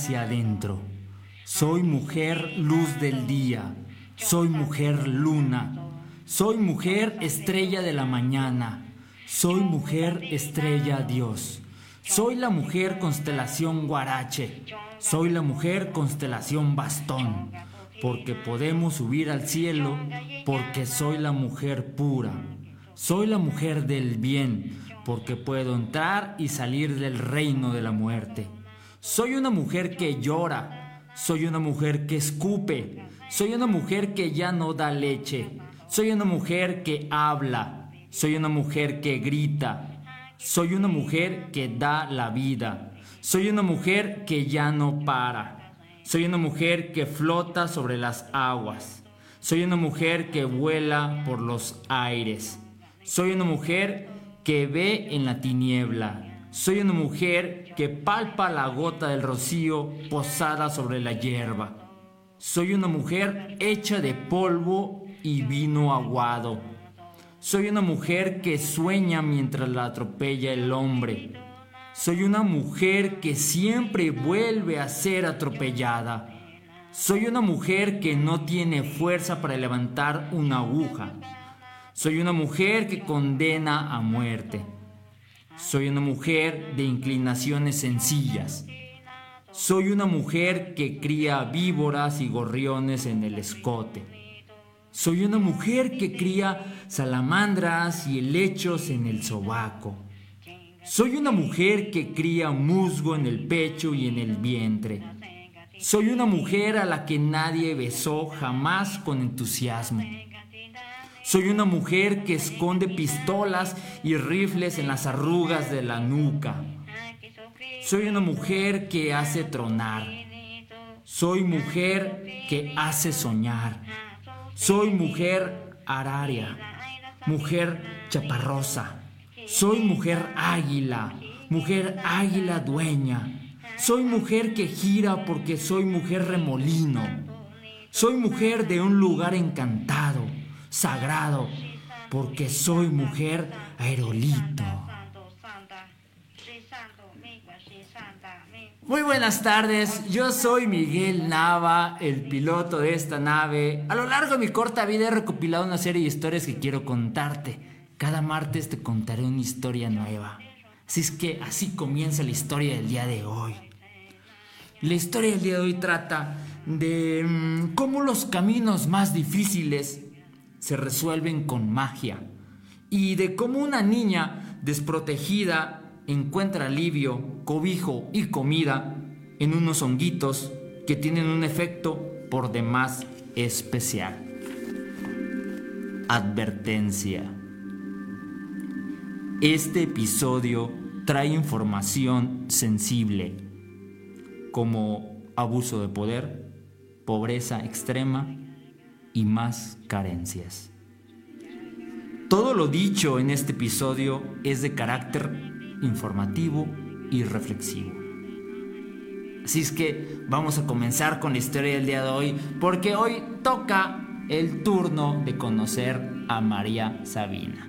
Hacia adentro. Soy mujer luz del día. Soy mujer luna. Soy mujer estrella de la mañana. Soy mujer estrella Dios. Soy la mujer constelación guarache. Soy la mujer constelación bastón. Porque podemos subir al cielo. Porque soy la mujer pura. Soy la mujer del bien porque puedo entrar y salir del reino de la muerte. Soy una mujer que llora, soy una mujer que escupe, soy una mujer que ya no da leche, soy una mujer que habla, soy una mujer que grita, soy una mujer que da la vida, soy una mujer que ya no para, soy una mujer que flota sobre las aguas, soy una mujer que vuela por los aires, soy una mujer que ve en la tiniebla. Soy una mujer que palpa la gota del rocío posada sobre la hierba. Soy una mujer hecha de polvo y vino aguado. Soy una mujer que sueña mientras la atropella el hombre. Soy una mujer que siempre vuelve a ser atropellada. Soy una mujer que no tiene fuerza para levantar una aguja. Soy una mujer que condena a muerte. Soy una mujer de inclinaciones sencillas. Soy una mujer que cría víboras y gorriones en el escote. Soy una mujer que cría salamandras y helechos en el sobaco. Soy una mujer que cría musgo en el pecho y en el vientre. Soy una mujer a la que nadie besó jamás con entusiasmo. Soy una mujer que esconde pistolas y rifles en las arrugas de la nuca. Soy una mujer que hace tronar. Soy mujer que hace soñar. Soy mujer araria. Mujer chaparrosa. Soy mujer águila. Mujer águila dueña. Soy mujer que gira porque soy mujer remolino. Soy mujer de un lugar encantado sagrado, porque soy mujer aerolito. Muy buenas tardes, yo soy Miguel Nava, el piloto de esta nave. A lo largo de mi corta vida he recopilado una serie de historias que quiero contarte. Cada martes te contaré una historia nueva. Así es que así comienza la historia del día de hoy. La historia del día de hoy trata de mm, cómo los caminos más difíciles se resuelven con magia y de cómo una niña desprotegida encuentra alivio, cobijo y comida en unos honguitos que tienen un efecto por demás especial. Advertencia. Este episodio trae información sensible como abuso de poder, pobreza extrema y más carencias. Todo lo dicho en este episodio es de carácter informativo y reflexivo. Así es que vamos a comenzar con la historia del día de hoy, porque hoy toca el turno de conocer a María Sabina.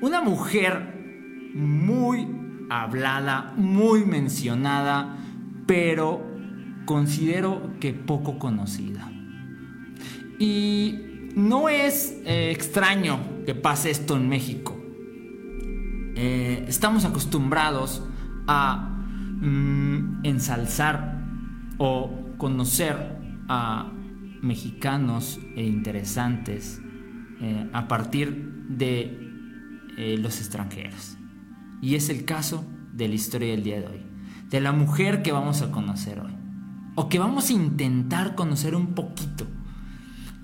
Una mujer muy hablada, muy mencionada, pero considero que poco conocida. Y no es eh, extraño que pase esto en México. Eh, estamos acostumbrados a mm, ensalzar o conocer a mexicanos e interesantes eh, a partir de los extranjeros. Y es el caso de la historia del día de hoy, de la mujer que vamos a conocer hoy, o que vamos a intentar conocer un poquito,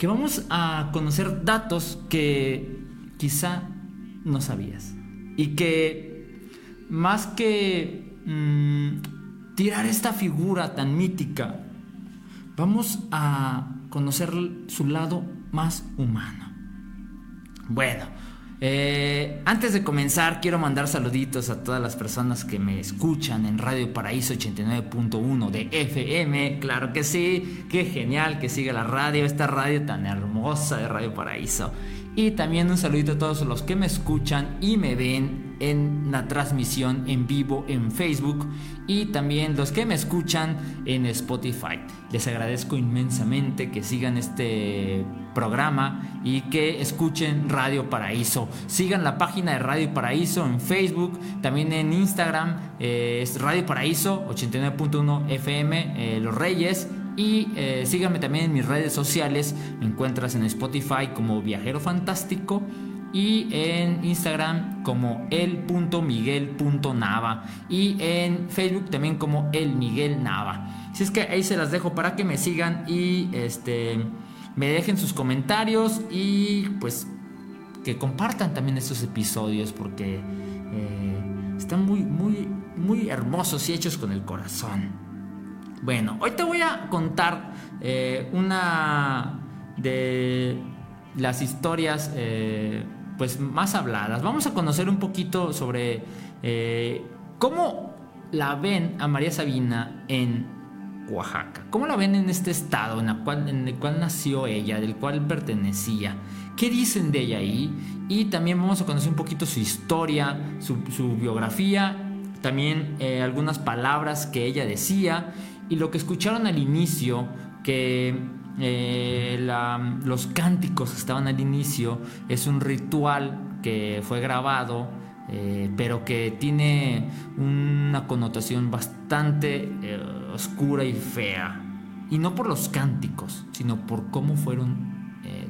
que vamos a conocer datos que quizá no sabías y que más que mm, tirar esta figura tan mítica, vamos a conocer su lado más humano. Bueno, eh, antes de comenzar, quiero mandar saluditos a todas las personas que me escuchan en Radio Paraíso 89.1 de FM. Claro que sí, qué genial que siga la radio, esta radio tan hermosa de Radio Paraíso. Y también un saludito a todos los que me escuchan y me ven en la transmisión en vivo en Facebook y también los que me escuchan en Spotify. Les agradezco inmensamente que sigan este programa y que escuchen Radio Paraíso. Sigan la página de Radio Paraíso en Facebook, también en Instagram eh, es Radio Paraíso 89.1 FM eh, Los Reyes y eh, síganme también en mis redes sociales. Me encuentras en Spotify como Viajero Fantástico y en Instagram como el.miguel.nava y en Facebook también como el Miguel Nava. Si es que ahí se las dejo para que me sigan y este me dejen sus comentarios y pues que compartan también estos episodios porque eh, están muy muy muy hermosos y hechos con el corazón. Bueno, hoy te voy a contar eh, una de las historias eh, pues más habladas. Vamos a conocer un poquito sobre eh, cómo la ven a María Sabina en Oaxaca. ¿Cómo la ven en este estado en, el cual nació ella, del cual pertenecía? ¿Qué dicen de ella ahí? Y también vamos a conocer un poquito su historia, su, biografía, también algunas palabras que ella decía y lo que escucharon al inicio, que eh, los cánticos estaban al inicio, es un ritual que fue grabado, eh, pero que tiene una connotación bastante eh, oscura y fea. Y no por los cánticos, sino por cómo fueron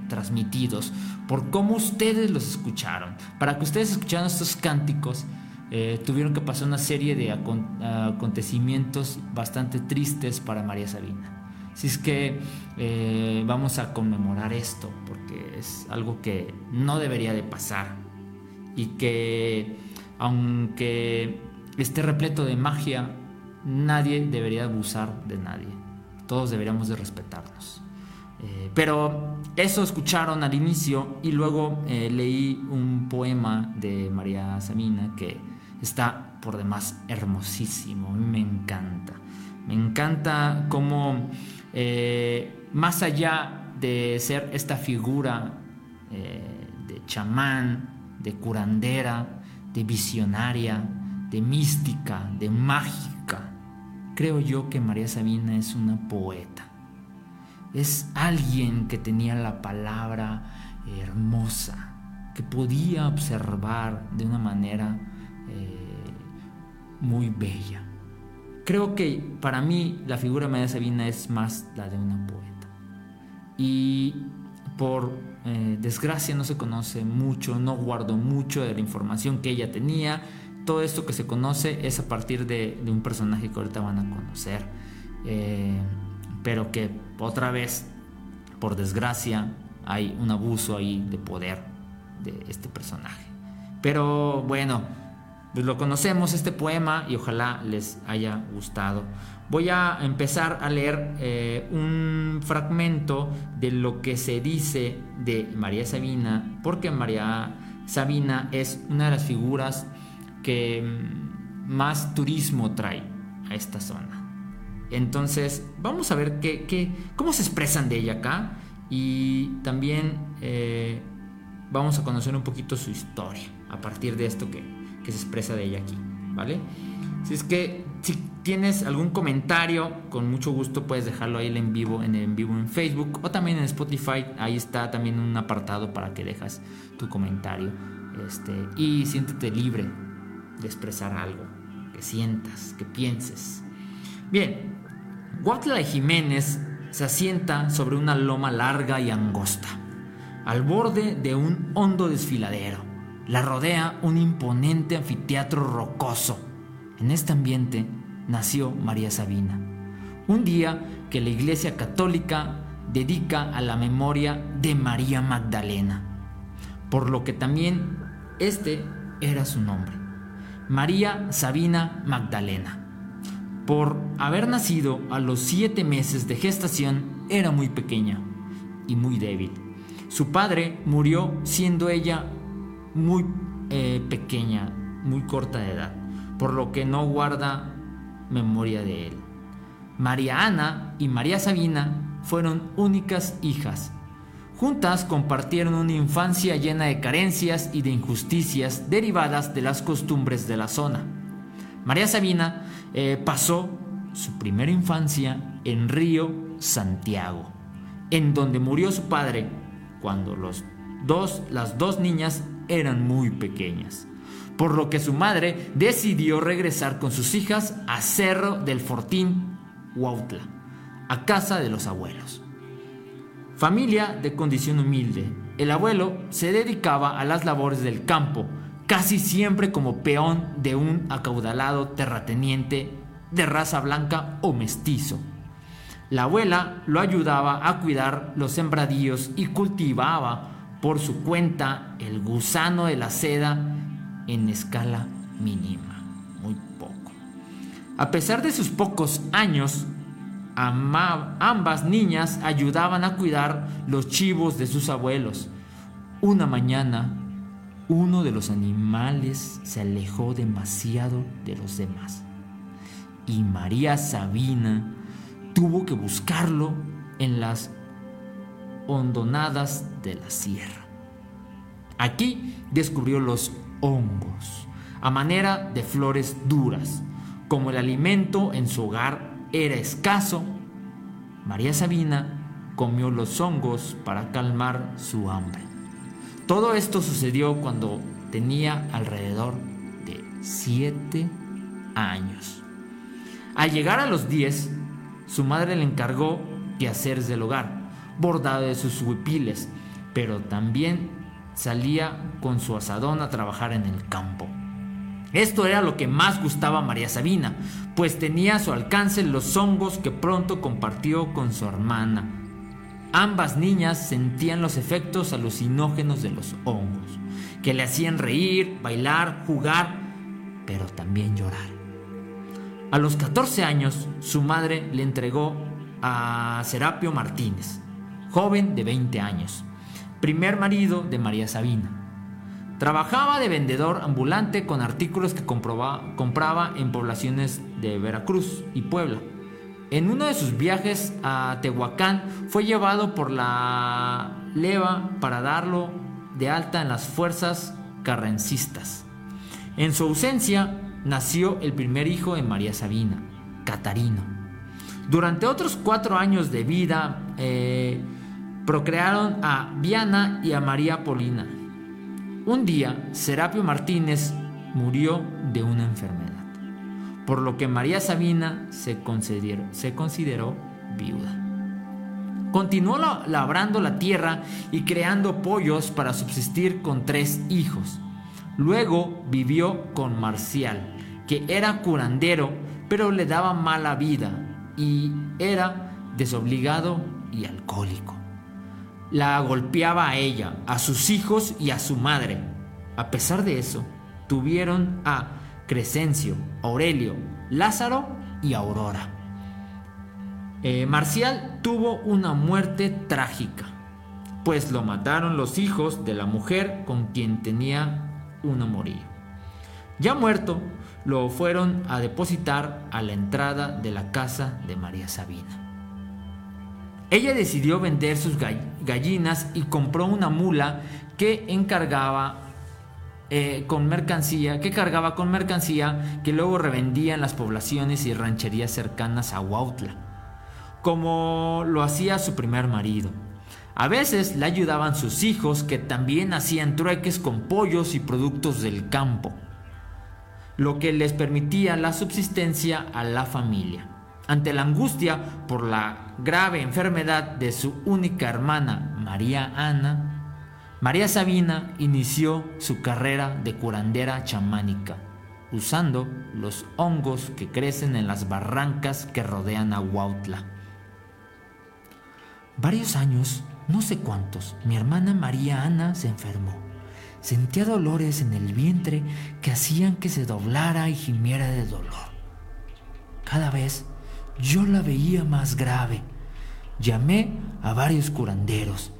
transmitidos, por cómo ustedes los escucharon. Para que ustedes escucharan estos cánticos, eh, tuvieron que pasar una serie de acontecimientos bastante tristes para María Sabina. Así es que eh, vamos a conmemorar esto, porque es algo que no debería de pasar y que aunque esté repleto de magia, nadie debería abusar de nadie. Todos deberíamos de respetarnos. Eh, pero eso escucharon al inicio y luego leí un poema de María Sabina que está por demás hermosísimo, me encanta. Me encanta cómo, eh, más allá de ser esta figura eh, de chamán, de curandera, de visionaria, de mística, de mágica, creo yo que María Sabina es una poeta. Es alguien que tenía la palabra hermosa, que podía observar de una manera muy bella. Creo que para mí la figura de María Sabina es más la de una poeta. Y por eh, desgracia no se conoce mucho, no guardo mucho de la información que ella tenía. Todo esto que se conoce es a partir de, un personaje que ahorita van a conocer. Eh, pero que otra vez, por desgracia, hay un abuso ahí de poder de este personaje. Pero bueno, pues lo conocemos este poema y ojalá les haya gustado. Voy a empezar a leer eh, un fragmento de lo que se dice de María Sabina, porque María Sabina es una de las figuras que mm, más turismo trae a esta zona. Entonces, vamos a ver qué, cómo se expresan de ella acá y también eh, vamos a conocer un poquito su historia a partir de esto que, que se expresa de ella aquí, ¿vale? Si es que si tienes algún comentario, con mucho gusto puedes dejarlo ahí en vivo, en en vivo en Facebook o también en Spotify. Ahí está también un apartado para que dejas tu comentario. Este, y siéntete libre de expresar algo. que sientas, que pienses. Bien, Huautla de Jiménez se asienta sobre una loma larga y angosta, al borde de un hondo desfiladero. La rodea un imponente anfiteatro rocoso. En este ambiente nació María Sabina, un día que la Iglesia Católica dedica a la memoria de María Magdalena, por lo que también este era su nombre, María Sabina Magdalena. Por haber nacido a los siete meses de gestación, era muy pequeña y muy débil. Su padre murió siendo ella muy eh, pequeña, muy corta de edad, por lo que no guarda memoria de él. María Ana y María Sabina fueron únicas hijas. Juntas compartieron una infancia llena de carencias y de injusticias derivadas de las costumbres de la zona. María Sabina eh, pasó su primera infancia en Río Santiago, en donde murió su padre cuando los dos, las dos niñas eran muy pequeñas, por lo que su madre decidió regresar con sus hijas a Cerro del Fortín, Huautla, a casa de los abuelos. Familia de condición humilde, el abuelo se dedicaba a las labores del campo, casi siempre como peón de un acaudalado terrateniente de raza blanca o mestizo. La abuela lo ayudaba a cuidar los sembradíos y cultivaba por su cuenta el gusano de la seda en escala mínima, muy poco. A pesar de sus pocos años, ambas niñas ayudaban a cuidar los chivos de sus abuelos. Una mañana, uno de los animales se alejó demasiado de los demás y María Sabina tuvo que buscarlo en las hondonadas de la sierra. Aquí descubrió los hongos, a manera de flores duras. Como el alimento en su hogar era escaso, María Sabina comió los hongos para calmar su hambre. Todo esto sucedió cuando tenía alrededor de siete años. Al llegar a los 10, su madre le encargó quehaceres del hogar, bordado de sus huipiles, pero también salía con su asadón a trabajar en el campo. Esto era lo que más gustaba a María Sabina, pues tenía a su alcance los hongos que pronto compartió con su hermana, Ambas niñas sentían los efectos alucinógenos de los hongos, que le hacían reír, bailar, jugar, pero también llorar. A los 14 años, su madre le entregó a Serapio Martínez, joven de 20 años, primer marido de María Sabina. Trabajaba de vendedor ambulante con artículos que compraba en poblaciones de Veracruz y Puebla en uno de sus viajes a Tehuacán fue llevado por la leva para darlo de alta en las fuerzas carrancistas. En su ausencia nació el primer hijo de María Sabina, Catarino. Durante otros cuatro años de vida eh, procrearon a Viana y a María Polina. Un día, Serapio Martínez murió de una enfermedad por lo que María Sabina se se consideró viuda. Continuó labrando la tierra y creando pollos para subsistir con tres hijos. Luego vivió con Marcial, que era curandero, pero le daba mala vida y era desobligado y alcohólico. La golpeaba a ella, a sus hijos y a su madre. A pesar de eso, tuvieron a Crescencio, Aurelio, Lázaro y Aurora. Eh, Marcial tuvo una muerte trágica, pues lo mataron los hijos de la mujer con quien tenía un amorío. Ya muerto, lo fueron a depositar a la entrada de la casa de María Sabina. Ella decidió vender sus gallinas y compró una mula que encargaba eh, con mercancía, que cargaba con mercancía que luego revendía en las poblaciones y rancherías cercanas a Huautla, como lo hacía su primer marido. A veces le ayudaban sus hijos que también hacían trueques con pollos y productos del campo. Lo que les permitía la subsistencia a la familia. Ante la angustia por la grave enfermedad de su única hermana, María Ana, María Sabina inició su carrera de curandera chamánica, usando los hongos que crecen en las barrancas que rodean a Huautla. Varios años, no sé cuántos, mi hermana María Ana se enfermó. Sentía dolores en el vientre que hacían que se doblara y gimiera de dolor. Cada vez yo la veía más grave. Llamé a varios curanderos,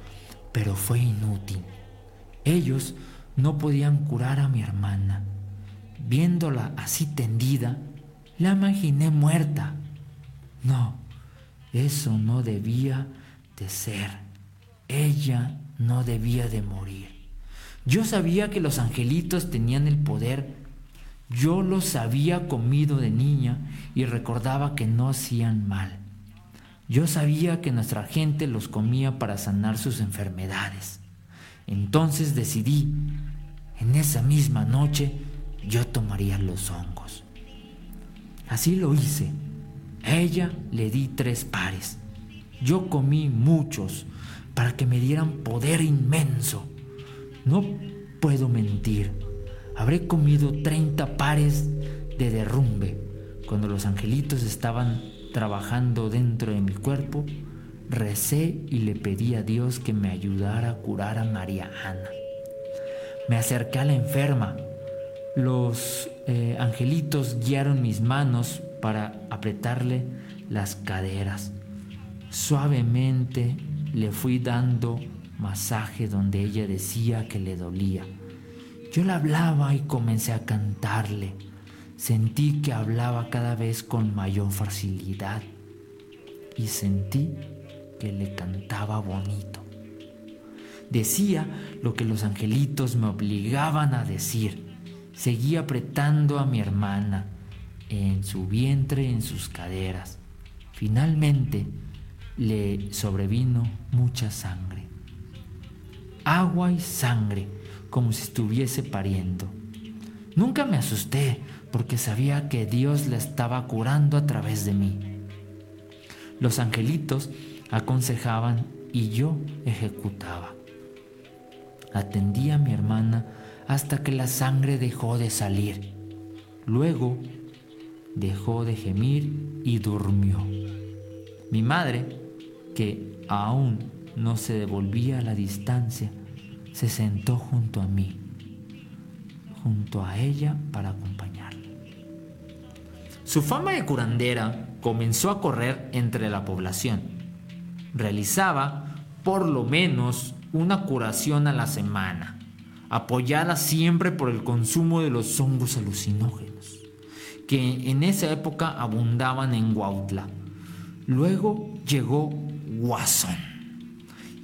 pero fue inútil. Ellos no podían curar a mi hermana. Viéndola así tendida, la imaginé muerta. No, eso no debía de ser. Ella no debía de morir. Yo sabía que los angelitos tenían el poder. Yo los había comido de niña y recordaba que no hacían mal. Yo sabía que nuestra gente los comía para sanar sus enfermedades. Entonces decidí, en esa misma noche, yo tomaría los hongos. Así lo hice. Ella le di tres pares. Yo comí muchos para que me dieran poder inmenso. No puedo mentir. Habré comido 30 pares de derrumbe. Cuando los angelitos estaban trabajando dentro de mi cuerpo, recé y le pedí a Dios que me ayudara a curar a María Ana. Me acerqué a la enferma. Los eh, angelitos guiaron mis manos para apretarle las caderas. Suavemente le fui dando masaje donde ella decía que le dolía. Yo le hablaba y comencé a cantarle. Sentí que hablaba cada vez con mayor facilidad y sentí que le cantaba bonito. Decía lo que los angelitos me obligaban a decir. Seguía apretando a mi hermana en su vientre, en sus caderas. Finalmente le sobrevino mucha sangre agua y sangre, como si estuviese pariendo. Nunca me asusté porque sabía que Dios la estaba curando a través de mí. Los angelitos aconsejaban y yo ejecutaba. Atendí a mi hermana hasta que la sangre dejó de salir. Luego dejó de gemir y durmió. Mi madre, que aún no se devolvía a la distancia, se sentó junto a mí, junto a ella para acompañarla. Su fama de curandera comenzó a correr entre la población. Realizaba por lo menos una curación a la semana, apoyada siempre por el consumo de los hongos alucinógenos, que en esa época abundaban en Huautla. Luego llegó Guasón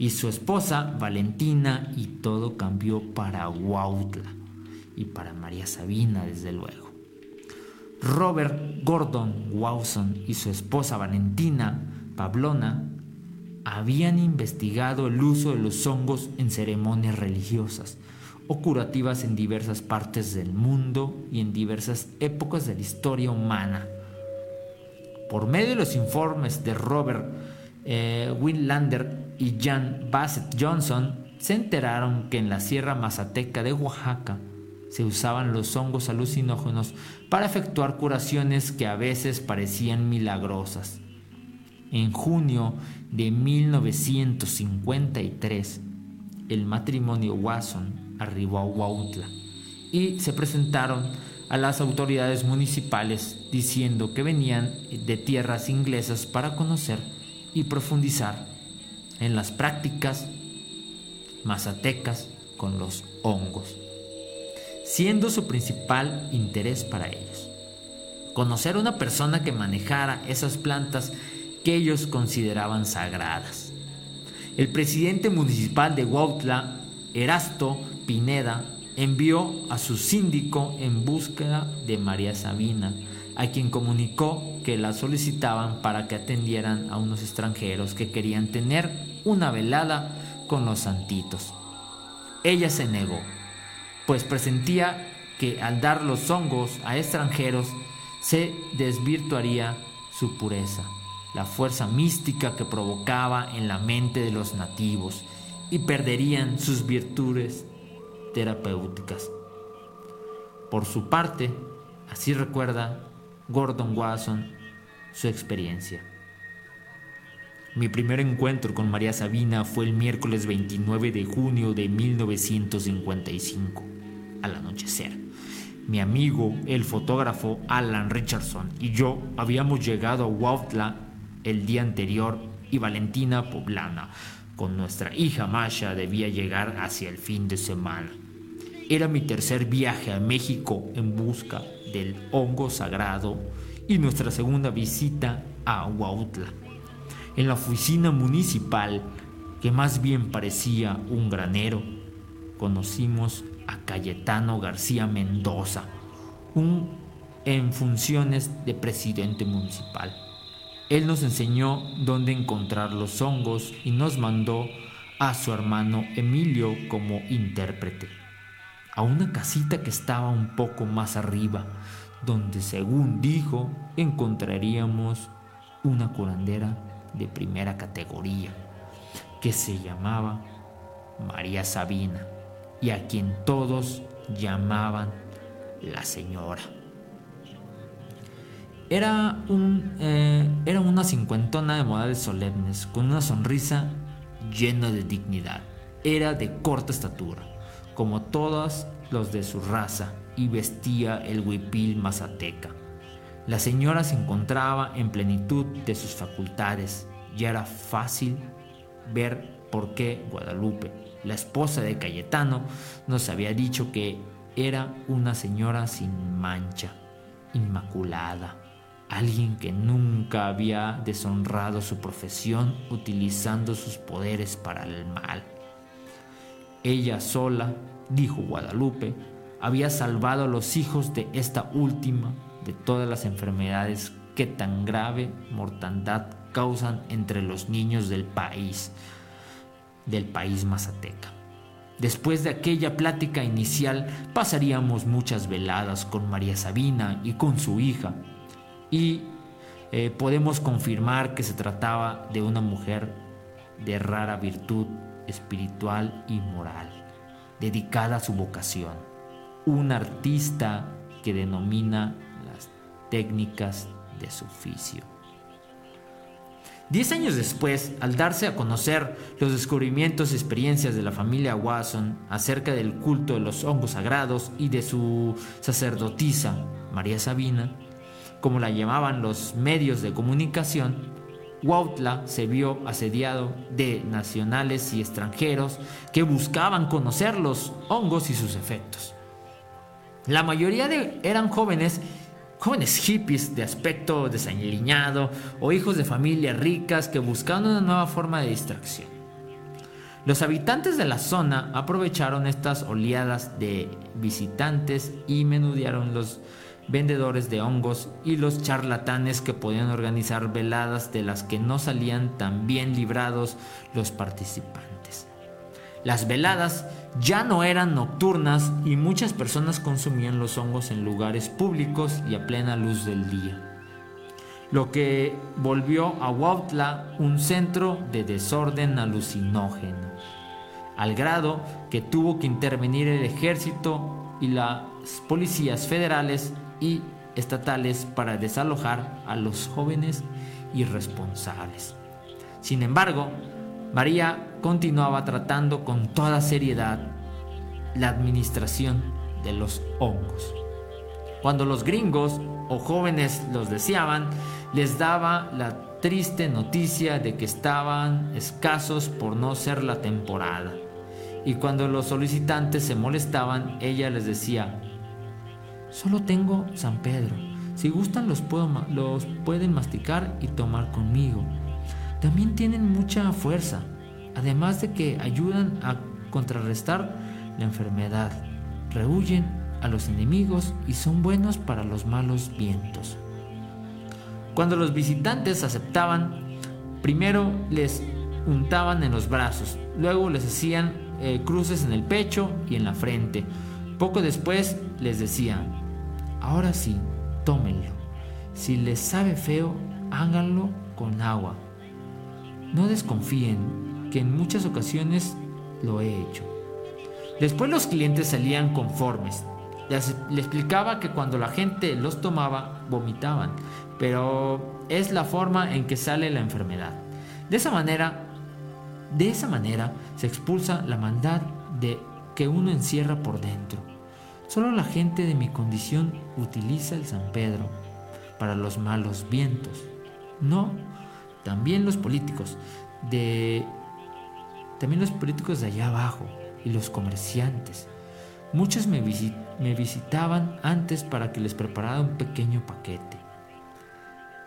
y su esposa Valentina y todo cambió para Huautla y para María Sabina desde luego. Robert Gordon Wawson y su esposa Valentina Pablona habían investigado el uso de los hongos en ceremonias religiosas o curativas en diversas partes del mundo y en diversas épocas de la historia humana. Por medio de los informes de Robert eh, Winlander y Jan Bassett Johnson se enteraron que en la Sierra Mazateca de Oaxaca se usaban los hongos alucinógenos para efectuar curaciones que a veces parecían milagrosas. En junio de 1953, el matrimonio Wasson arribó a Huautla y se presentaron a las autoridades municipales diciendo que venían de tierras inglesas para conocer y profundizar en las prácticas mazatecas con los hongos, siendo su principal interés para ellos. Conocer a una persona que manejara esas plantas que ellos consideraban sagradas. El presidente municipal de Huautla, Erasto Pineda, envió a su síndico en búsqueda de María Sabina, a quien comunicó que la solicitaban para que atendieran a unos extranjeros que querían tener una velada con los santitos. Ella se negó, pues presentía que al dar los hongos a extranjeros se desvirtuaría su pureza, la fuerza mística que provocaba en la mente de los nativos y perderían sus virtudes terapéuticas. Por su parte, así recuerda Gordon Wasson su experiencia. Mi primer encuentro con María Sabina fue el miércoles 29 de junio de 1955, al anochecer. Mi amigo, el fotógrafo Alan Richardson y yo habíamos llegado a Huautla el día anterior y Valentina Poblana, con nuestra hija Masha, debía llegar hacia el fin de semana. Era mi tercer viaje a México en busca del hongo sagrado y nuestra segunda visita a Huautla en la oficina municipal, que más bien parecía un granero, conocimos a Cayetano García Mendoza, un en funciones de presidente municipal. Él nos enseñó dónde encontrar los hongos y nos mandó a su hermano Emilio como intérprete, a una casita que estaba un poco más arriba, donde según dijo encontraríamos una curandera de primera categoría, que se llamaba María Sabina y a quien todos llamaban la señora. Era, un, eh, era una cincuentona de modales solemnes, con una sonrisa llena de dignidad. Era de corta estatura, como todos los de su raza, y vestía el huipil mazateca la señora se encontraba en plenitud de sus facultades y era fácil ver por qué Guadalupe, la esposa de Cayetano, nos había dicho que era una señora sin mancha, inmaculada, alguien que nunca había deshonrado su profesión utilizando sus poderes para el mal. Ella sola, dijo Guadalupe, había salvado a los hijos de esta última de todas las enfermedades que tan grave mortandad causan entre los niños del país, del país mazateca. Después de aquella plática inicial pasaríamos muchas veladas con María Sabina y con su hija y eh, podemos confirmar que se trataba de una mujer de rara virtud espiritual y moral, dedicada a su vocación, un artista que denomina técnicas de su oficio. Diez años después, al darse a conocer los descubrimientos y experiencias de la familia Watson acerca del culto de los hongos sagrados y de su sacerdotisa, María Sabina, como la llamaban los medios de comunicación, Huautla se vio asediado de nacionales y extranjeros que buscaban conocer los hongos y sus efectos. La mayoría de, eran jóvenes jóvenes hippies de aspecto desaliñado o hijos de familias ricas que buscaban una nueva forma de distracción. Los habitantes de la zona aprovecharon estas oleadas de visitantes y menudearon los vendedores de hongos y los charlatanes que podían organizar veladas de las que no salían tan bien librados los participantes. Las veladas ya no eran nocturnas y muchas personas consumían los hongos en lugares públicos y a plena luz del día. Lo que volvió a Huautla un centro de desorden alucinógeno, al grado que tuvo que intervenir el ejército y las policías federales y estatales para desalojar a los jóvenes irresponsables. Sin embargo, María continuaba tratando con toda seriedad la administración de los hongos. Cuando los gringos o jóvenes los deseaban, les daba la triste noticia de que estaban escasos por no ser la temporada. Y cuando los solicitantes se molestaban, ella les decía, solo tengo San Pedro, si gustan los, puedo, los pueden masticar y tomar conmigo también tienen mucha fuerza, además de que ayudan a contrarrestar la enfermedad, rehuyen a los enemigos y son buenos para los malos vientos. Cuando los visitantes aceptaban, primero les untaban en los brazos, luego les hacían eh, cruces en el pecho y en la frente, Poco después les decía, ahora sí, tómenlo. Si les sabe feo, háganlo con agua. No desconfíen que en muchas ocasiones lo he hecho. Después los clientes salían conformes. Les, explicaba que cuando la gente los tomaba, vomitaban, pero es la forma en que sale la enfermedad. De esa manera, de esa manera se expulsa la maldad de que uno encierra por dentro. Solo la gente de mi condición utiliza el San Pedro para los malos vientos. No, también los políticos de también los políticos de allá abajo y los comerciantes. Muchos me, me visitaban antes para que les preparara un pequeño paquete.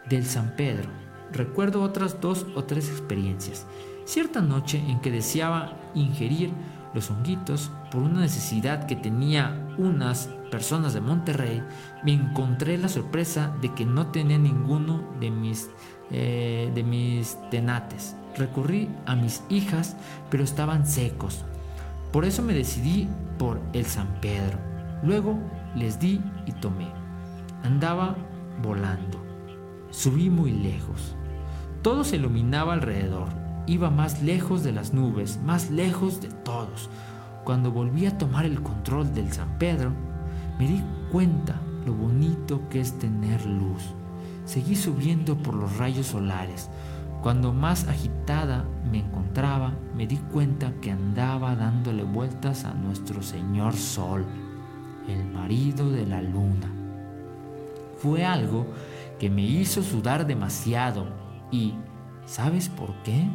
Del San Pedro, recuerdo otras dos o tres experiencias. Cierta noche en que deseaba ingerir los honguitos por una necesidad que tenía unas personas de Monterrey, me encontré la sorpresa de que no tenía ninguno de mis, eh, de mis tenates. Recurrí a mis hijas, pero estaban secos. Por eso me decidí por el San Pedro. Luego les di y tomé. Andaba volando. Subí muy lejos. Todo se iluminaba alrededor. Iba más lejos de las nubes, más lejos de todos. Cuando volví a tomar el control del San Pedro, me di cuenta lo bonito que es tener luz. Seguí subiendo por los rayos solares. Cuando más agitada me encontraba, me di cuenta que andaba dándole vueltas a nuestro Señor Sol, el marido de la luna. Fue algo que me hizo sudar demasiado y, ¿sabes por qué?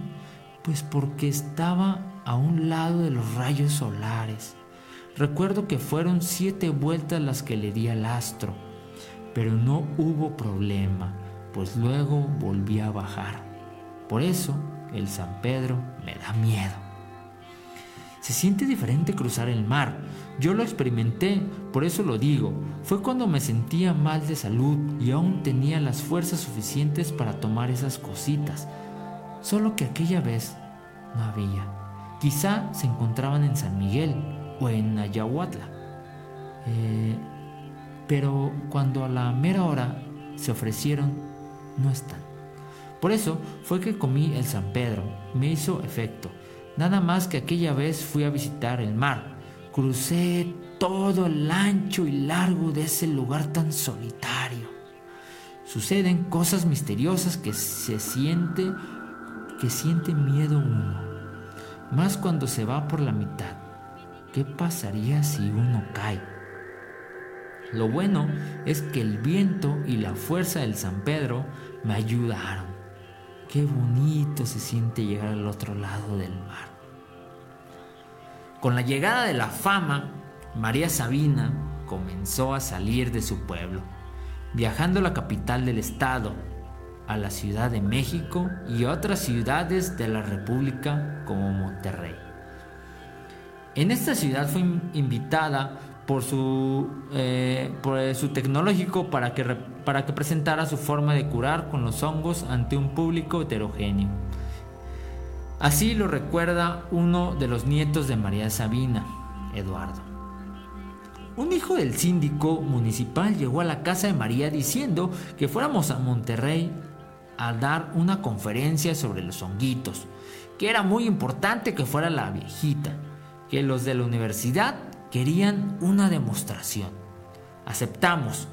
Pues porque estaba a un lado de los rayos solares. Recuerdo que fueron siete vueltas las que le di al astro, pero no hubo problema, pues luego volví a bajar. Por eso el San Pedro me da miedo. Se siente diferente cruzar el mar. Yo lo experimenté, por eso lo digo. Fue cuando me sentía mal de salud y aún tenía las fuerzas suficientes para tomar esas cositas. Solo que aquella vez no había. Quizá se encontraban en San Miguel o en Ayahuatla. Eh, pero cuando a la mera hora se ofrecieron, no están. Por eso fue que comí el San Pedro, me hizo efecto. Nada más que aquella vez fui a visitar el mar. Crucé todo el ancho y largo de ese lugar tan solitario. Suceden cosas misteriosas que se siente que siente miedo uno, más cuando se va por la mitad. ¿Qué pasaría si uno cae? Lo bueno es que el viento y la fuerza del San Pedro me ayudaron. Qué bonito se siente llegar al otro lado del mar. Con la llegada de la fama, María Sabina comenzó a salir de su pueblo, viajando a la capital del estado, a la Ciudad de México y otras ciudades de la República como Monterrey. En esta ciudad fue invitada por su, eh, por su tecnológico para que, para que presentara su forma de curar con los hongos ante un público heterogéneo. Así lo recuerda uno de los nietos de María Sabina, Eduardo. Un hijo del síndico municipal llegó a la casa de María diciendo que fuéramos a Monterrey a dar una conferencia sobre los honguitos, que era muy importante que fuera la viejita que los de la universidad querían una demostración. Aceptamos.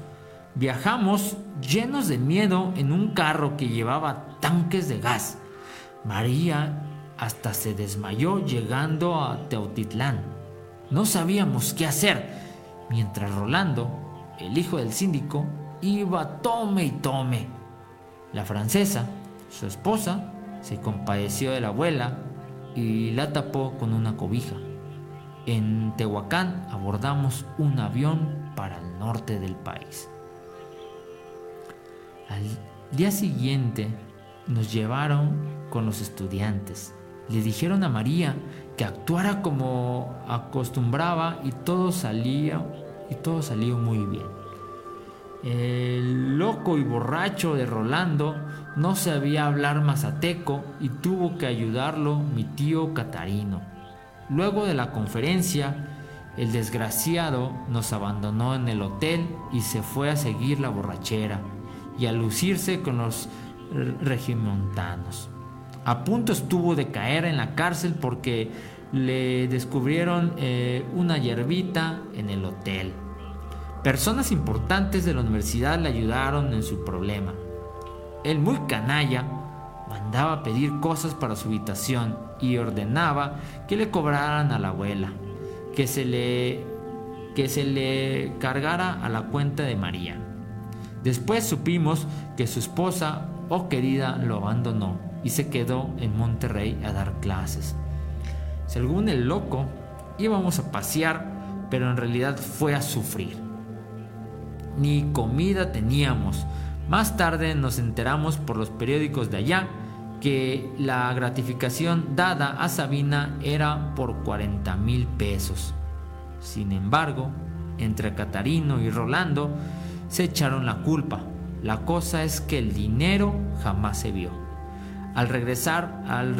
Viajamos llenos de miedo en un carro que llevaba tanques de gas. María hasta se desmayó llegando a Teotitlán. No sabíamos qué hacer, mientras Rolando, el hijo del síndico, iba tome y tome. La francesa, su esposa, se compadeció de la abuela y la tapó con una cobija. En Tehuacán abordamos un avión para el norte del país. Al día siguiente nos llevaron con los estudiantes. Le dijeron a María que actuara como acostumbraba y todo salía y todo salió muy bien. El loco y borracho de Rolando no sabía hablar mazateco y tuvo que ayudarlo mi tío Catarino. Luego de la conferencia, El desgraciado nos abandonó en el hotel y se fue a seguir la borrachera y a lucirse con los regimontanos. A punto estuvo de caer en la cárcel porque le descubrieron eh, una hierbita en el hotel. Personas importantes de la universidad le ayudaron en su problema. Él muy canalla mandaba pedir cosas para su habitación y ordenaba que le cobraran a la abuela, que se le, que se le cargara a la cuenta de María. Después supimos que su esposa o oh querida lo abandonó y se quedó en Monterrey a dar clases. Según el loco, íbamos a pasear, pero en realidad fue a sufrir. Ni comida teníamos, más tarde nos enteramos por los periódicos de allá que la gratificación dada a Sabina era por 40 mil pesos. Sin embargo, entre Catarino y Rolando se echaron la culpa. La cosa es que el dinero jamás se vio. Al regresar, al,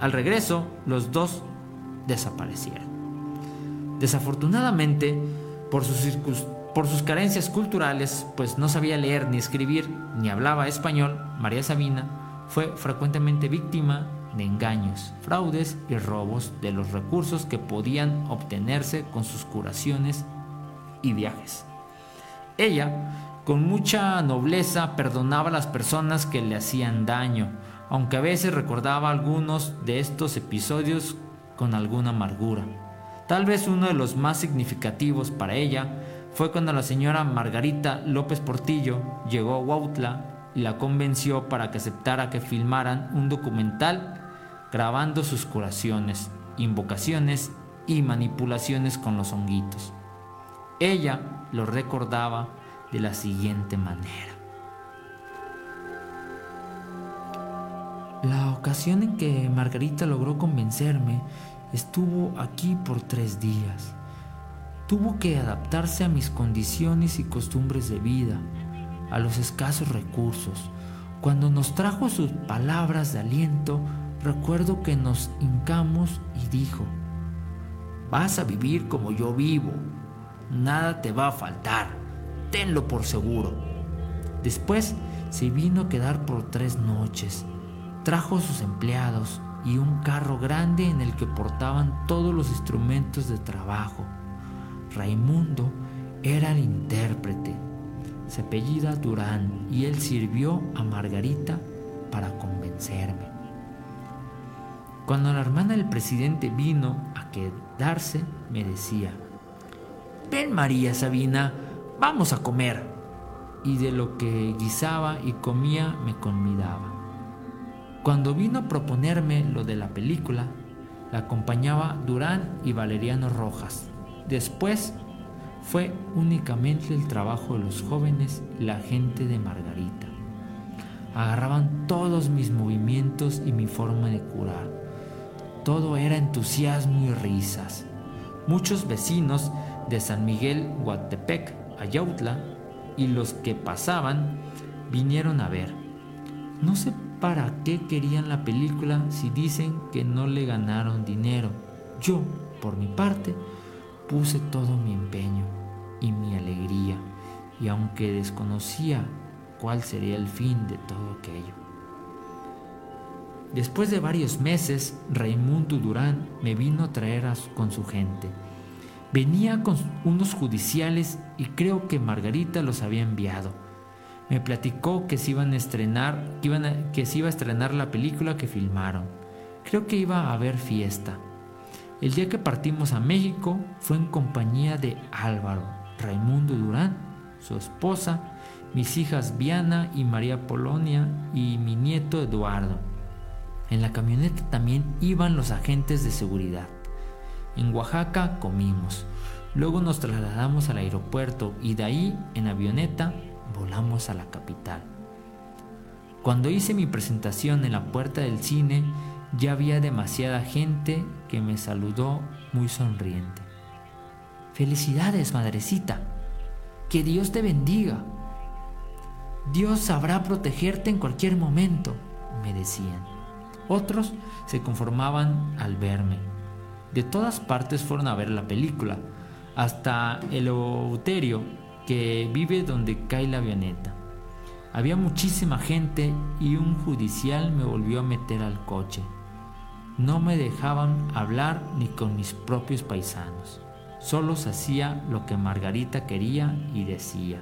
al regreso, los dos desaparecieron. Desafortunadamente, por sus por sus carencias culturales, pues no sabía leer ni escribir ni hablaba español, María Sabina fue frecuentemente víctima de engaños, fraudes y robos de los recursos que podían obtenerse con sus curaciones y viajes. Ella, con mucha nobleza, perdonaba a las personas que le hacían daño, aunque a veces recordaba algunos de estos episodios con alguna amargura. Tal vez uno de los más significativos para ella fue cuando la señora Margarita López Portillo llegó a Huautla y la convenció para que aceptara que filmaran un documental grabando sus curaciones, invocaciones y manipulaciones con los honguitos. Ella lo recordaba de la siguiente manera. La ocasión en que Margarita logró convencerme estuvo aquí por tres días tuvo que adaptarse a mis condiciones y costumbres de vida, a los escasos recursos. Cuando nos trajo sus palabras de aliento, recuerdo que nos hincamos y dijo, vas a vivir como yo vivo, nada te va a faltar, tenlo por seguro. Después se vino a quedar por tres noches, trajo sus empleados y un carro grande en el que portaban todos los instrumentos de trabajo Raimundo era el intérprete. Se apellida Durán y él sirvió a Margarita para convencerme. Cuando la hermana del presidente vino a quedarse, me decía, ven María Sabina, vamos a comer. Y de lo que guisaba y comía me convidaba. Cuando vino a proponerme lo de la película, la acompañaba Durán y Valeriano Rojas. Después fue únicamente el trabajo de los jóvenes la gente de Margarita. Agarraban todos mis movimientos y mi forma de curar. Todo era entusiasmo y risas. Muchos vecinos de San Miguel Guatepec, Ayautla, y los que pasaban vinieron a ver. No sé para qué querían la película si dicen que no le ganaron dinero. Yo, por mi parte, puse todo mi empeño y mi alegría, y aunque desconocía cuál sería el fin de todo aquello. Después de varios meses, Raimundo Durán me vino a traer con su gente. Venía con unos judiciales y creo que Margarita los había enviado. Me platicó que se iban a estrenar, que, iban que se iba a estrenar la película que filmaron. Creo que iba a haber fiesta. El día que partimos a México fue en compañía de Álvaro, Raimundo Durán, su esposa, mis hijas Viana y María Polonia y mi nieto Eduardo. En la camioneta también iban los agentes de seguridad. En Oaxaca comimos. Luego nos trasladamos al aeropuerto y de ahí, en avioneta, volamos a la capital. Cuando hice mi presentación en la puerta del cine, ya había demasiada gente que me saludó muy sonriente. Felicidades, madrecita. Que Dios te bendiga. Dios sabrá protegerte en cualquier momento, me decían. Otros se conformaban al verme. De todas partes fueron a ver la película. hasta el Eleuterio, que vive donde cae la avioneta. Había muchísima gente y un judicial me volvió a meter al coche. No me dejaban hablar ni con mis propios paisanos. Solo se hacía lo que Margarita quería y decía.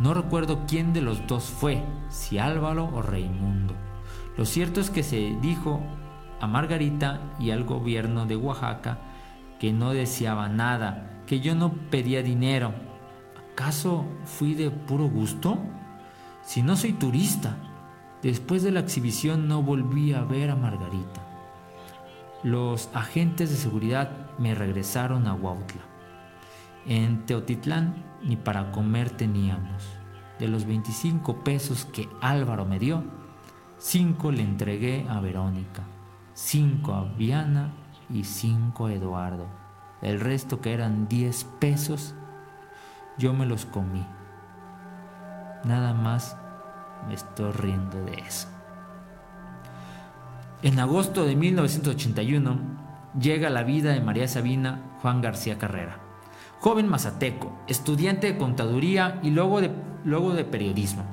No recuerdo quién de los dos fue, si Álvaro o Raimundo. Lo cierto es que se dijo a Margarita y al gobierno de Oaxaca que no deseaba nada, que yo no pedía dinero. ¿Acaso fui de puro gusto? Si no soy turista. Después de la exhibición no volví a ver a Margarita. Los agentes de seguridad me regresaron a Huautla. En Teotitlán ni para comer teníamos. De los 25 pesos que Álvaro me dio, 5 le entregué a Verónica, 5 a Viana y 5 a Eduardo. El resto que eran 10 pesos, yo me los comí. Nada más me estoy riendo de eso. En agosto de 1981 llega la vida de María Sabina Juan García Carrera, joven mazateco, estudiante de contaduría y luego de, luego de periodismo,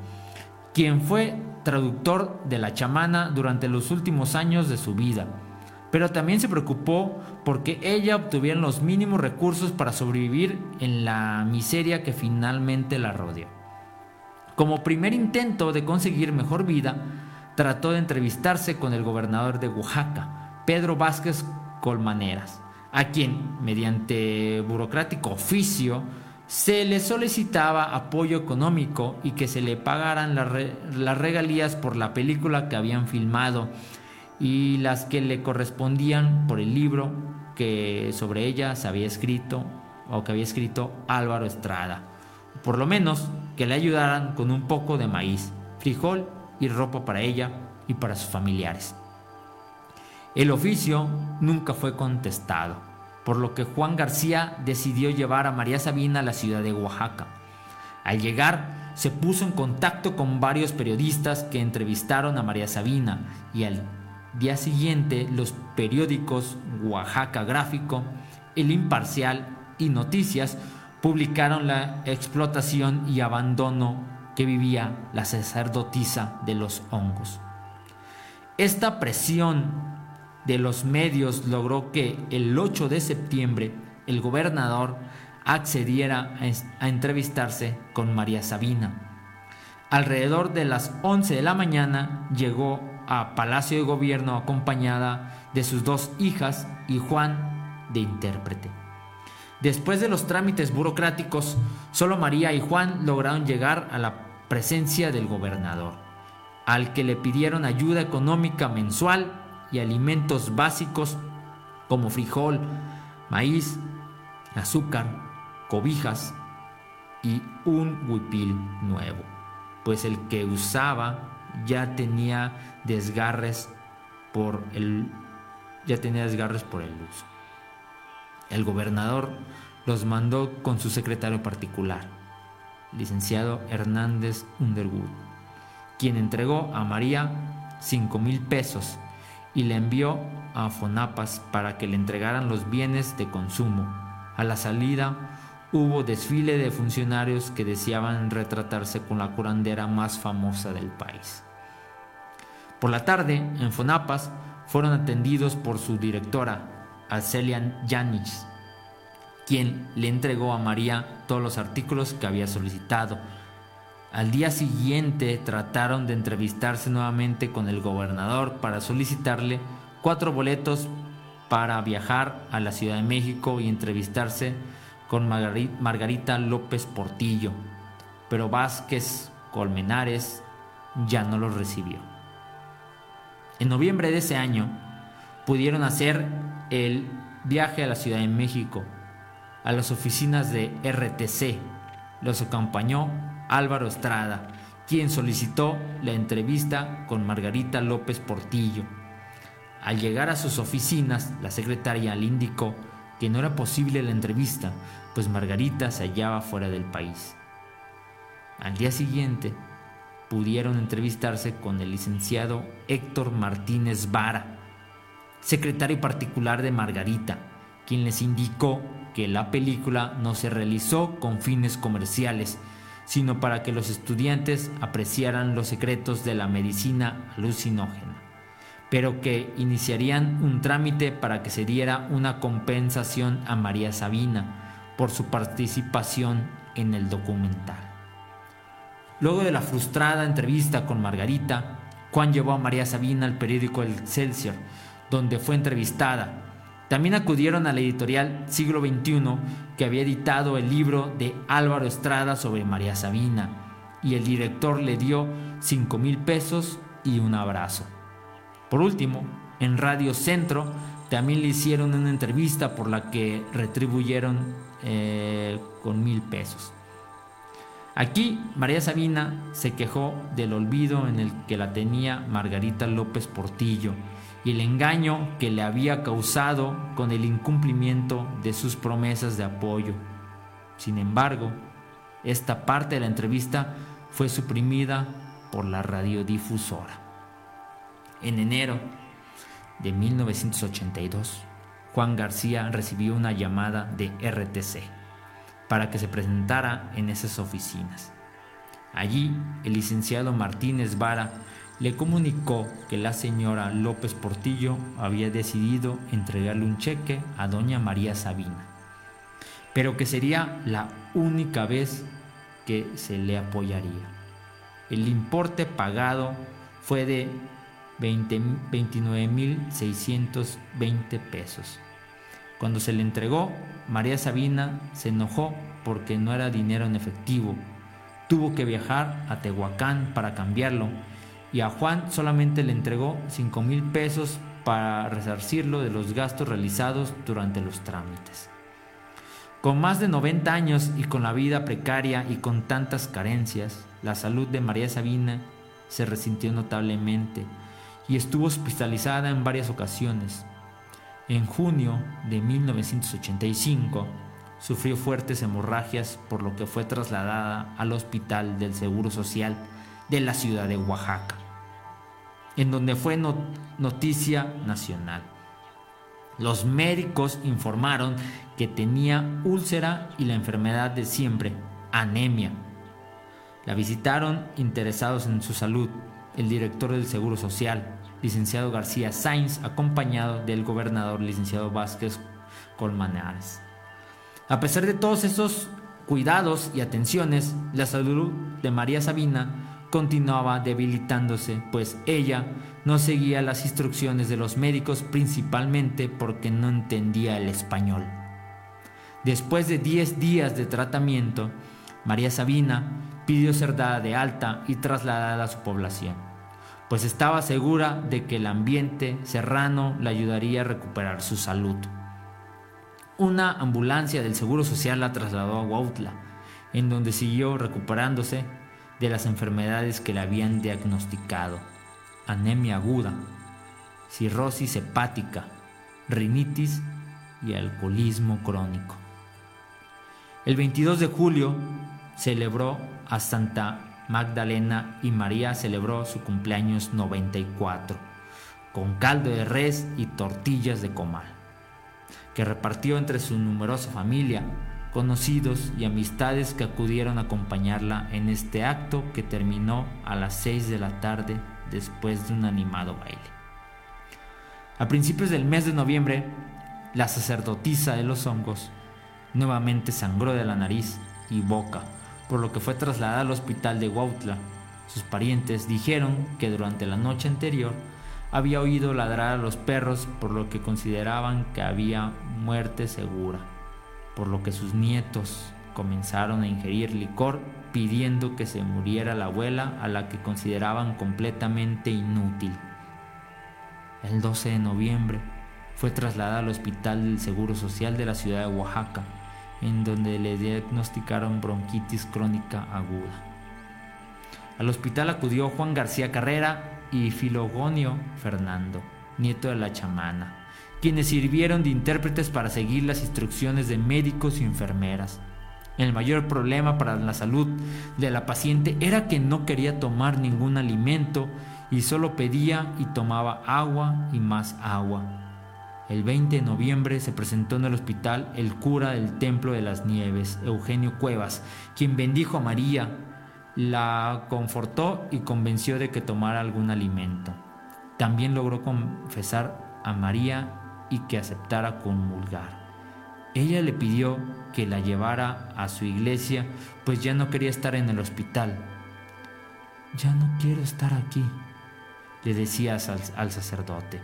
quien fue traductor de la chamana durante los últimos años de su vida, pero también se preocupó porque ella obtuviera los mínimos recursos para sobrevivir en la miseria que finalmente la rodeó. Como primer intento de conseguir mejor vida, trató de entrevistarse con el gobernador de Oaxaca, Pedro Vázquez Colmaneras, a quien, mediante burocrático oficio, se le solicitaba apoyo económico y que se le pagaran las regalías por la película que habían filmado y las que le correspondían por el libro que sobre ella se había escrito o que había escrito Álvaro Estrada. Por lo menos que le ayudaran con un poco de maíz, frijol y ropa para ella y para sus familiares. El oficio nunca fue contestado, por lo que Juan García decidió llevar a María Sabina a la ciudad de Oaxaca. Al llegar, se puso en contacto con varios periodistas que entrevistaron a María Sabina y al día siguiente los periódicos Oaxaca Gráfico, El Imparcial y Noticias publicaron la explotación y abandono que vivía la sacerdotisa de los hongos. Esta presión de los medios logró que el 8 de septiembre el gobernador accediera a entrevistarse con María Sabina. Alrededor de las 11 de la mañana llegó a Palacio de Gobierno acompañada de sus dos hijas y Juan de intérprete. Después de los trámites burocráticos, solo María y Juan lograron llegar a la presencia del gobernador, al que le pidieron ayuda económica mensual y alimentos básicos como frijol, maíz, azúcar, cobijas y un huipil nuevo, pues el que usaba ya tenía desgarres por el ya tenía desgarres por el uso. El gobernador los mandó con su secretario particular, licenciado Hernández Underwood, quien entregó a María cinco mil pesos y le envió a Fonapas para que le entregaran los bienes de consumo. A la salida hubo desfile de funcionarios que deseaban retratarse con la curandera más famosa del país. Por la tarde, en Fonapas, fueron atendidos por su directora, Arcelian Yanis, quien le entregó a María todos los artículos que había solicitado. Al día siguiente trataron de entrevistarse nuevamente con el gobernador para solicitarle cuatro boletos para viajar a la Ciudad de México y entrevistarse con Margarita López Portillo, pero Vázquez Colmenares ya no los recibió. En noviembre de ese año pudieron hacer el viaje a la Ciudad de México, a las oficinas de RTC. Los acompañó Álvaro Estrada, quien solicitó la entrevista con Margarita López Portillo. Al llegar a sus oficinas, la secretaria le indicó que no era posible la entrevista, pues Margarita se hallaba fuera del país. Al día siguiente, pudieron entrevistarse con el licenciado Héctor Martínez Vara, secretario particular de Margarita, quien les indicó que la película no se realizó con fines comerciales, sino para que los estudiantes apreciaran los secretos de la medicina alucinógena, pero que iniciarían un trámite para que se diera una compensación a María Sabina por su participación en el documental. Luego de la frustrada entrevista con Margarita, Juan llevó a María Sabina al periódico El Excelsior, donde fue entrevistada. También acudieron a la editorial Siglo XXI, que había editado el libro de Álvaro Estrada sobre María Sabina, y el director le dio 5 mil pesos y un abrazo. Por último, en Radio Centro también le hicieron una entrevista por la que retribuyeron eh, con mil pesos. Aquí María Sabina se quejó del olvido en el que la tenía Margarita López Portillo y el engaño que le había causado con el incumplimiento de sus promesas de apoyo. Sin embargo, esta parte de la entrevista fue suprimida por la radiodifusora. En enero de 1982, Juan García recibió una llamada de RTC para que se presentara en esas oficinas. Allí, el licenciado Martínez Vara le comunicó que la señora López Portillo había decidido entregarle un cheque a doña María Sabina, pero que sería la única vez que se le apoyaría. El importe pagado fue de 29.620 pesos. Cuando se le entregó, María Sabina se enojó porque no era dinero en efectivo. Tuvo que viajar a Tehuacán para cambiarlo y a Juan solamente le entregó 5 mil pesos para resarcirlo de los gastos realizados durante los trámites. Con más de 90 años y con la vida precaria y con tantas carencias, la salud de María Sabina se resintió notablemente y estuvo hospitalizada en varias ocasiones. En junio de 1985 sufrió fuertes hemorragias por lo que fue trasladada al Hospital del Seguro Social de la ciudad de Oaxaca, en donde fue noticia nacional. Los médicos informaron que tenía úlcera y la enfermedad de siempre, anemia. La visitaron interesados en su salud el director del Seguro Social, licenciado García Sainz, acompañado del gobernador licenciado Vázquez Colmanares. A pesar de todos esos cuidados y atenciones, la salud de María Sabina continuaba debilitándose, pues ella no seguía las instrucciones de los médicos principalmente porque no entendía el español. Después de 10 días de tratamiento, María Sabina pidió ser dada de alta y trasladada a su población pues estaba segura de que el ambiente serrano le ayudaría a recuperar su salud. Una ambulancia del Seguro Social la trasladó a Huautla, en donde siguió recuperándose de las enfermedades que le habían diagnosticado, anemia aguda, cirrosis hepática, rinitis y alcoholismo crónico. El 22 de julio celebró a Santa Magdalena y María celebró su cumpleaños 94 con caldo de res y tortillas de comal, que repartió entre su numerosa familia, conocidos y amistades que acudieron a acompañarla en este acto que terminó a las 6 de la tarde después de un animado baile. A principios del mes de noviembre, la sacerdotisa de los hongos nuevamente sangró de la nariz y boca por lo que fue trasladada al hospital de Huautla. Sus parientes dijeron que durante la noche anterior había oído ladrar a los perros por lo que consideraban que había muerte segura, por lo que sus nietos comenzaron a ingerir licor pidiendo que se muriera la abuela a la que consideraban completamente inútil. El 12 de noviembre fue trasladada al Hospital del Seguro Social de la ciudad de Oaxaca en donde le diagnosticaron bronquitis crónica aguda. Al hospital acudió Juan García Carrera y Filogonio Fernando, nieto de la chamana, quienes sirvieron de intérpretes para seguir las instrucciones de médicos y enfermeras. El mayor problema para la salud de la paciente era que no quería tomar ningún alimento y solo pedía y tomaba agua y más agua. el 20 de noviembre se presentó en el hospital el cura del Templo de las Nieves, Eugenio Cuevas, quien bendijo a María, la confortó y convenció de que tomara algún alimento. También logró confesar a María y que aceptara comulgar. Ella le pidió que la llevara a su iglesia, pues ya no quería estar en el hospital. Ya no quiero estar aquí, le decía al, sacerdote,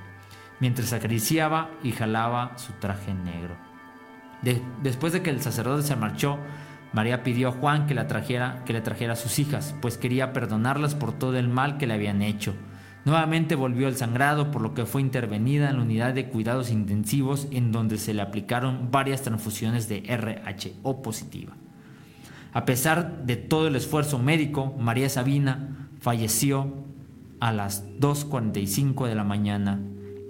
mientras acariciaba y jalaba su traje negro. después de que el sacerdote se marchó, María pidió a Juan que, la trajera, que le trajera a sus hijas, pues quería perdonarlas por todo el mal que le habían hecho. Nuevamente volvió el sangrado, por lo que fue intervenida en la unidad de cuidados intensivos en donde se le aplicaron varias transfusiones de RHO positiva. A pesar de todo el esfuerzo médico, María Sabina falleció a las 2.45 de la mañana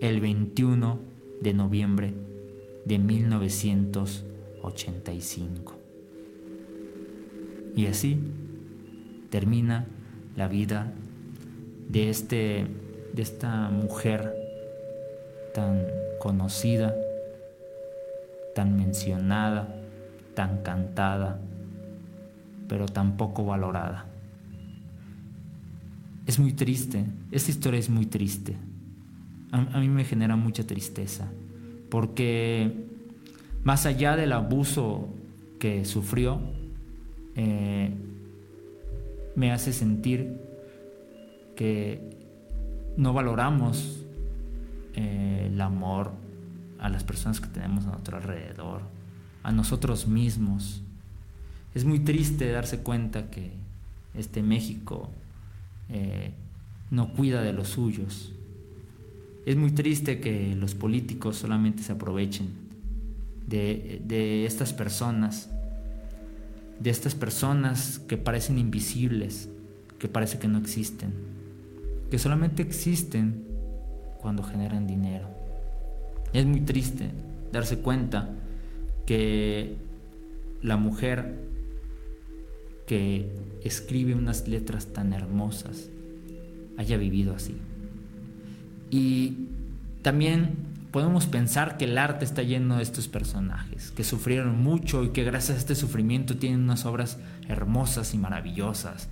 el 21 de noviembre de 1985. Y así termina la vida de, este, de esta mujer tan conocida, tan mencionada, tan cantada, pero tan poco valorada. Es muy triste, esta historia es muy triste. A, mí me genera mucha tristeza, porque más allá del abuso que sufrió, eh, me hace sentir que no valoramos eh, el amor a las personas que tenemos a nuestro alrededor, a nosotros mismos. Es muy triste darse cuenta que este México eh, no cuida de los suyos. Es muy triste que los políticos solamente se aprovechen de, de estas personas, de estas personas que parecen invisibles, que parece que no existen que solamente existen cuando generan dinero. Es muy triste darse cuenta que la mujer que escribe unas letras tan hermosas haya vivido así. Y también podemos pensar que el arte está lleno de estos personajes, que sufrieron mucho y que gracias a este sufrimiento tienen unas obras hermosas y maravillosas.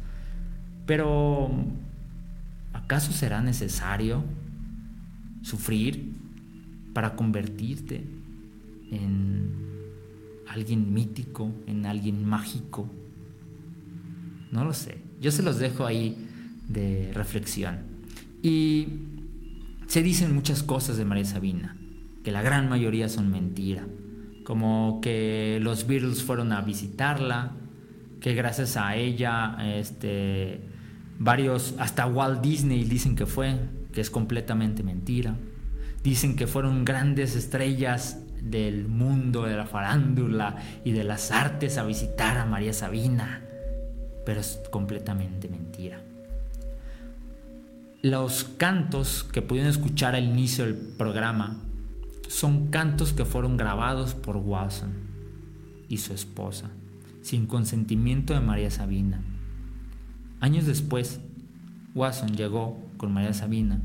Pero ¿Acaso será necesario sufrir para convertirte en alguien mítico, en alguien mágico? No lo sé. Yo se los dejo ahí de reflexión. Y se dicen muchas cosas de María Sabina, que la gran mayoría son mentira. Como que los Beatles fueron a visitarla, que gracias a ella este, Varios, hasta Walt Disney dicen que fue, que es completamente mentira. Dicen que fueron grandes estrellas del mundo de la farándula y de las artes a visitar a María Sabina, pero es completamente mentira. Los cantos que pudieron escuchar al inicio del programa son cantos que fueron grabados por Watson y su esposa, sin consentimiento de María Sabina Años después, Watson llegó con María Sabina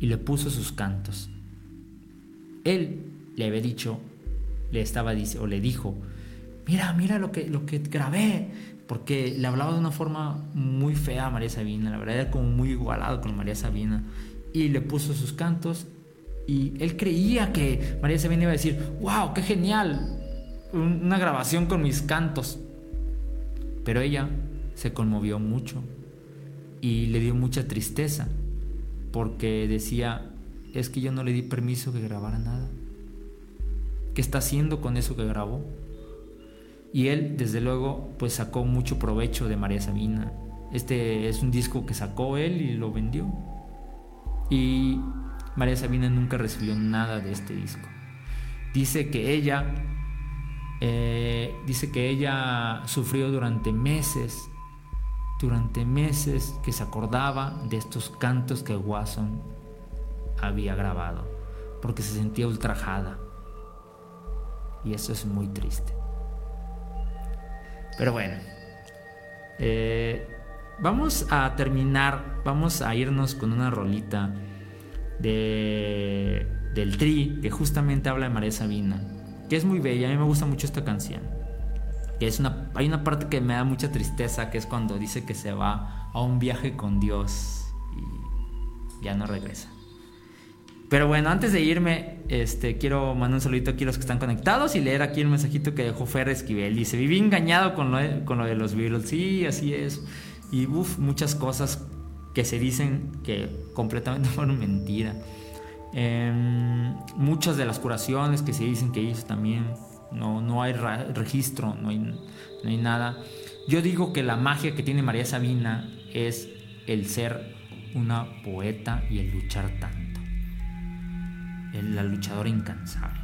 y le puso sus cantos. Él le había dicho, le estaba o le dijo, mira, mira lo que, lo que grabé, porque le hablaba de una forma muy fea a María Sabina, la verdad era como muy igualado con María Sabina, y le puso sus cantos y él creía que María Sabina iba a decir, wow, qué genial, una grabación con mis cantos. Pero ella se conmovió mucho y le dio mucha tristeza porque decía, es que yo no le di permiso que grabara nada. ¿Qué está haciendo con eso que grabó? Y él, desde luego, pues sacó mucho provecho de María Sabina. Este es un disco que sacó él y lo vendió. Y María Sabina nunca recibió nada de este disco. Dice que ella, eh, dice que ella sufrió durante meses durante meses que se acordaba de estos cantos que Watson había grabado, porque se sentía ultrajada. Y eso es muy triste. Pero bueno, eh, vamos a terminar, vamos a irnos con una rolita de, del Tri, que justamente habla de María Sabina, que es muy bella, a mí me gusta mucho esta canción. Que es una, hay una parte que me da mucha tristeza, que es cuando dice que se va a un viaje con Dios y ya no regresa. Pero bueno, antes de irme, este, quiero mandar un saludito aquí a los que están conectados y leer aquí el mensajito que dejó Fer Esquivel. Dice, viví engañado con lo de, con lo de los Beatles. Sí, así es. Y uff, muchas cosas que se dicen que completamente fueron mentira. Em, muchas de las curaciones que se dicen que hizo también, no, no hay registro, no hay, no hay nada. Yo digo que la magia que tiene María Sabina es el ser una poeta y el luchar tanto. la luchadora incansable.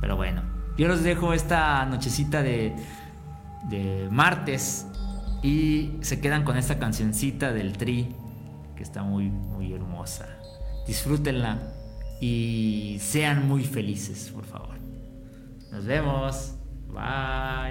Pero bueno, yo los dejo esta nochecita de, de martes y se quedan con esta cancioncita del Tri, que está muy, muy hermosa. Disfrútenla y sean muy felices, por favor. Nos vemos. Bye.